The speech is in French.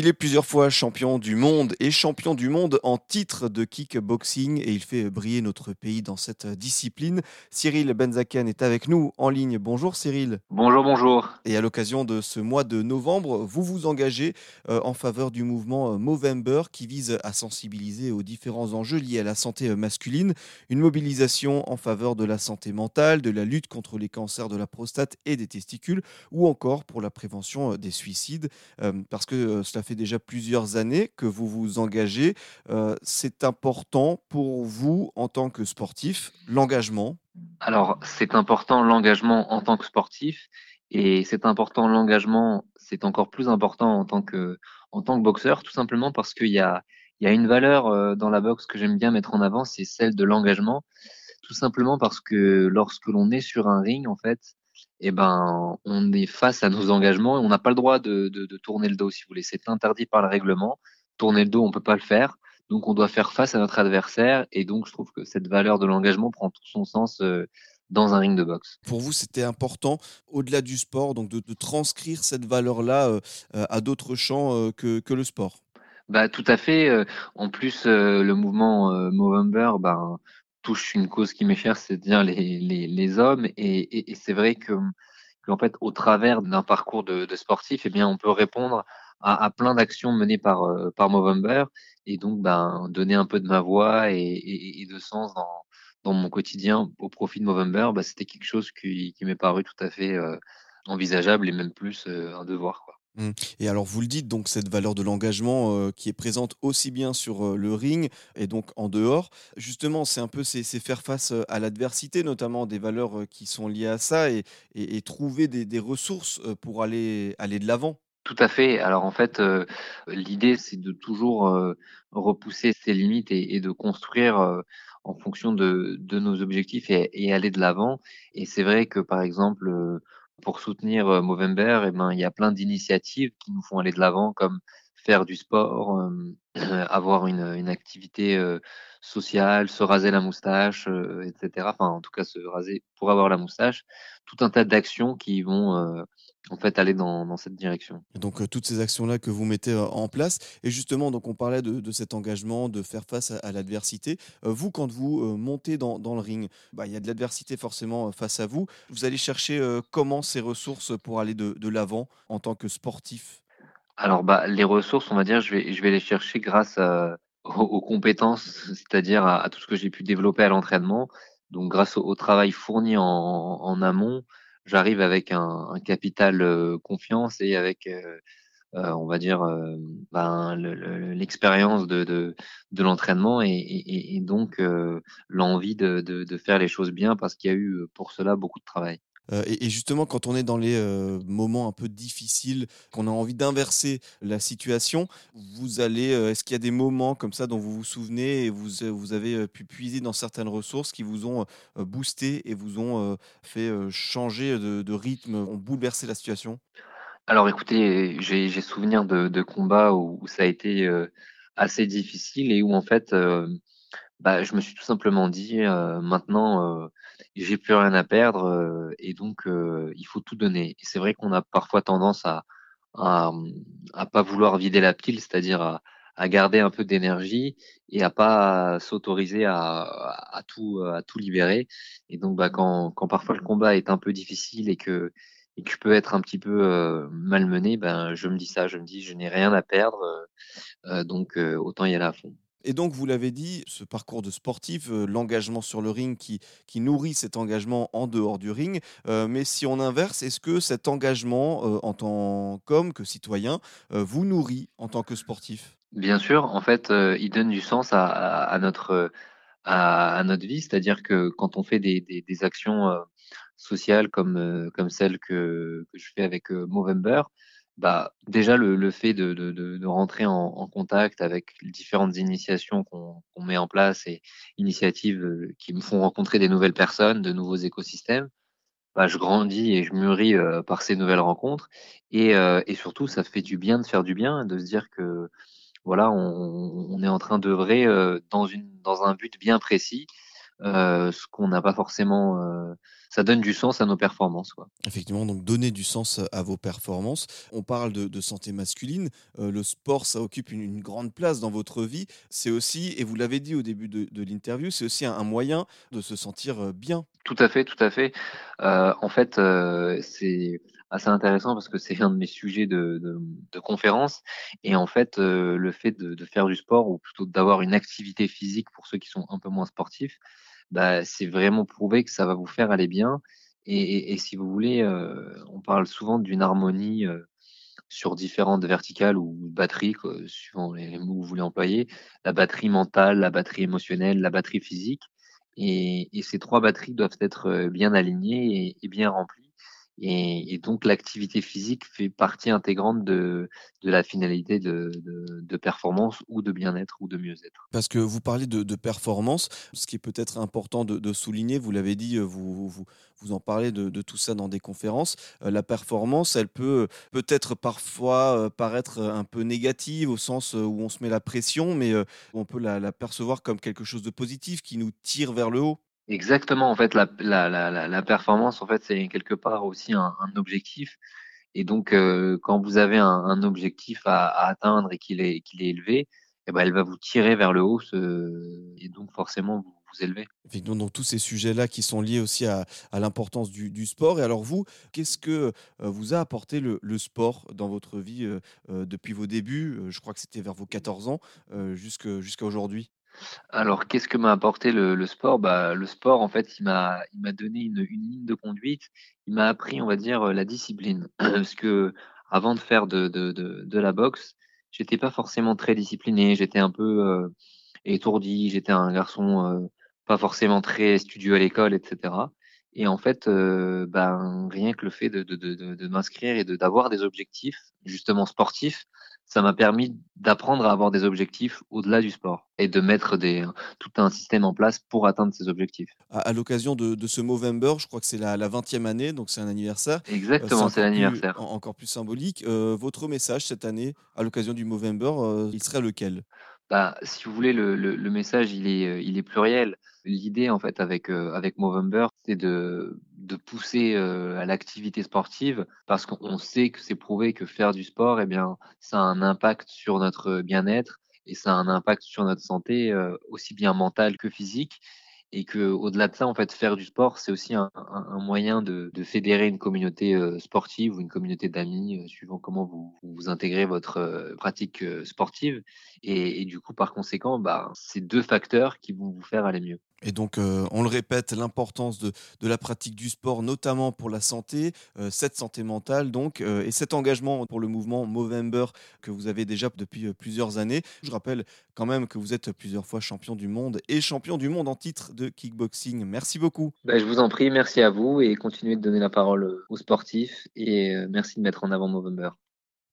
Il est plusieurs fois champion du monde et champion du monde en titre de kickboxing et il fait briller notre pays dans cette discipline. Cyril Benzaken est avec nous en ligne. Bonjour Cyril. Bonjour, bonjour. Et à l'occasion de ce mois de novembre, vous vous engagez euh, en faveur du mouvement euh, Movember qui vise à sensibiliser aux différents enjeux liés à la santé euh, masculine, une mobilisation en faveur de la santé mentale, de la lutte contre les cancers de la prostate et des testicules ou encore pour la prévention des suicides parce que cela fait déjà plusieurs années que vous vous engagez. Euh, c'est important pour vous en tant que sportif, l'engagement? Alors, c'est important l'engagement en tant que sportif et c'est important l'engagement, c'est encore plus important en tant que, en tant que boxeur, tout simplement parce qu'il y a, y a une valeur euh, dans la boxe que j'aime bien mettre en avant, c'est celle de l'engagement. Tout simplement parce que lorsque l'on est sur un ring, en fait, eh ben, on est face à nos engagements et on n'a pas le droit de, de, de, tourner le dos, si vous voulez. C'est interdit par le règlement. Tourner le dos, on peut pas le faire. Donc, on doit faire face à notre adversaire. Et donc, je trouve que cette valeur de l'engagement prend tout son sens euh, dans un ring de boxe. Pour vous, c'était important, au-delà du sport, donc de, de transcrire cette valeur-là euh, à d'autres champs euh, que, que le sport? Bah, tout à fait. Euh, en plus, euh, le mouvement euh, Movember, ben, touche une cause qui m'est chère, c'est-à-dire les, les, les, hommes. Et, et, c'est vrai que, qu'en fait, au travers d'un parcours de, de, sportif, eh bien, on peut répondre à, à plein d'actions menées par, euh, par Movember et donc ben, donner un peu de ma voix et, et, de sens dans, dans mon quotidien au profit de Movember. Bah, c'était quelque chose qui, qui m'est paru tout à fait euh, envisageable et même plus euh, un devoir. Mmh. Et alors vous le dites, donc cette valeur de l'engagement euh, qui est présente aussi bien sur euh, le ring et donc en dehors, justement c'est un peu c'est faire face euh, à l'adversité, notamment des valeurs qui sont liées à ça et, trouver des, ressources pour aller, aller de l'avant. Tout à fait. Alors en fait, l'idée c'est de toujours repousser ses limites et, de construire en fonction de, nos objectifs et aller de l'avant. Et c'est vrai que par exemple pour soutenir euh, Movember, eh ben, il y a plein d'initiatives qui nous font aller de l'avant, comme faire du sport, euh, avoir une, une activité euh, sociale, se raser la moustache, euh, etc. Enfin, en tout cas, se raser pour avoir la moustache. Tout un tas d'actions qui vont euh, en fait aller dans, dans cette direction. Et donc, euh, toutes ces actions-là que vous mettez en place. Et justement, donc, on parlait de, de cet engagement, de faire face à, à l'adversité. vous, quand vous montez dans, dans le ring, bah, il y a de l'adversité forcément face à vous. Vous allez chercher comment ces ressources pour aller de, de l'avant en tant que sportif? Alors, bah, les ressources, on va dire, je vais, je vais les chercher grâce à, aux, aux, compétences, c'est-à-dire à, à, tout ce que j'ai pu développer à l'entraînement. Donc, grâce au, au, travail fourni en, en amont, j'arrive avec un, capital euh, confiance et avec, euh, euh, on va dire, ben, l'expérience le, le, de, de, l'entraînement et, donc l'envie de, de, faire les choses bien parce qu'il y a eu pour cela beaucoup de travail. Euh, et, justement, quand on est dans les euh, moments un peu difficiles, qu'on a envie d'inverser la situation, vous allez, euh, est-ce qu'il y a des moments comme ça dont vous vous souvenez et vous, vous avez pu puiser dans certaines ressources qui vous ont boosté et vous ont fait changer de, rythme, ont bouleversé la situation? Alors écoutez, j'ai souvenir de, combats où, ça a été assez difficile et où en fait, bah, je me suis tout simplement dit, maintenant, j'ai plus rien à perdre euh, et donc euh, il faut tout donner. Et c'est vrai qu'on a parfois tendance à, à, à pas vouloir vider la pile, c'est-à-dire à, à, garder un peu d'énergie et à pas s'autoriser à, à, tout à tout libérer. Et donc bah quand, quand parfois le combat est un peu difficile et que et que je peux être un petit peu euh, malmené, ben je me dis ça, je me dis je n'ai rien à perdre, euh, donc euh, autant y aller à fond. Et donc, vous l'avez dit, ce parcours de sportif, euh, l'engagement sur le ring qui, nourrit cet engagement en dehors du ring. Euh, mais si on inverse, est-ce que cet engagement euh, en tant qu'homme, que citoyen, vous nourrit en tant que sportif? Bien sûr, en fait, il donne du sens à, notre, à, notre vie. C'est-à-dire que quand on fait des, actions sociales comme, comme celles que, que je fais avec Movember, bah, déjà le, le fait de, de, de, rentrer en, en, contact avec différentes initiations qu'on qu met en place et initiatives euh, qui me font rencontrer des nouvelles personnes, de nouveaux écosystèmes, bah, je grandis et je mûris euh, par ces nouvelles rencontres. Et, euh, et, surtout, ça fait du bien de faire du bien, de se dire que voilà, on, on est en train d'œuvrer euh, dans, une, dans un but bien précis euh, ce qu'on n'a pas forcément. Euh, ça donne du sens à nos performances. Quoi. Effectivement, donc donner du sens à vos performances. On parle de, santé masculine. Euh, le sport, ça occupe une, grande place dans votre vie. C'est aussi, et vous l'avez dit au début de, l'interview, c'est aussi un, moyen de se sentir bien. Tout à fait, tout à fait. en fait, c'est assez intéressant parce que c'est un de mes sujets de, de, conférence. Et en fait, euh, le fait de, faire du sport ou plutôt d'avoir une activité physique pour ceux qui sont un peu moins sportifs, bah, c'est vraiment prouvé que ça va vous faire aller bien. Et, si vous voulez, euh, on parle souvent d'une harmonie euh, sur différentes verticales ou batteries, suivant les, mots que vous voulez employer, la batterie mentale, la batterie émotionnelle, la batterie physique. Et, et ces trois batteries doivent être bien alignées et bien remplies et, donc l'activité physique fait partie intégrante de, la finalité de, performance ou de bien-être ou de mieux-être. Parce que vous parlez de, performance, ce qui est peut-être important de, souligner, vous l'avez dit, vous, vous, vous, en parlez de, tout ça dans des conférences, euh, la performance, elle peut peut-être parfois euh, paraître un peu négative au sens où on se met la pression, mais euh, on peut la percevoir comme quelque chose de positif qui nous tire vers le haut. Exactement, en fait, la, performance, en fait, c'est quelque part aussi un, objectif. Et donc, euh, quand vous avez un, objectif à, atteindre et qu'il est, élevé, eh ben, elle va vous tirer vers le haut et donc forcément vous vous. Effectivement, donc tous ces sujets-là qui sont liés aussi à, l'importance du, sport. Et alors vous, qu'est-ce que euh, vous a apporté le, le, sport dans votre vie euh, depuis vos débuts? Je crois que c'était vers vos 14 ans jusqu'à aujourd'hui. Alors, qu'est-ce que m'a apporté le, sport? Bah, le sport, en fait, il m'a, donné une, ligne de conduite. Il m'a appris, on va dire, la discipline. Parce que avant de faire de, de, de, de la boxe, j'étais pas forcément très discipliné. J'étais un peu euh, étourdi. J'étais un garçon euh, pas forcément très studieux à l'école, etc. Et en fait, euh, ben, rien que le fait de, de, de, de m'inscrire et d'avoir des objectifs, justement sportifs, ça m'a permis d'apprendre à avoir des objectifs au-delà du sport et de mettre des, tout un système en place pour atteindre ces objectifs. À, l'occasion de, de, ce Movember, je crois que c'est la, la 20e année, donc c'est un anniversaire. Exactement, euh, c'est l'anniversaire. Encore plus symbolique. Euh, votre message cette année, à l'occasion du Movember, euh, il serait lequel? Bah, si vous voulez, le, le, le, message, il est, il est pluriel. L'idée, en fait, avec, avec Movember, c'est de, pousser à l'activité sportive parce qu'on sait que c'est prouvé que faire du sport, eh bien, ça a un impact sur notre bien-être et ça a un impact sur notre santé aussi bien mentale que physique et que au-delà de ça, en fait, faire du sport, c'est aussi un, moyen de, fédérer une communauté sportive ou une communauté d'amis, suivant comment vous, vous intégrez votre pratique sportive. Et, et, du coup, par conséquent, bah, c'est deux facteurs qui vont vous faire aller mieux. Et donc, euh, on le répète, l'importance de, de, la pratique du sport, notamment pour la santé, euh, cette santé mentale, donc, euh, et cet engagement pour le mouvement Movember que vous avez déjà depuis plusieurs années. Je rappelle quand même que vous êtes plusieurs fois champion du monde et champion du monde en titre de kickboxing. Merci beaucoup. Bah, je vous en prie, merci à vous et continuez de donner la parole aux sportifs et merci de mettre en avant Movember.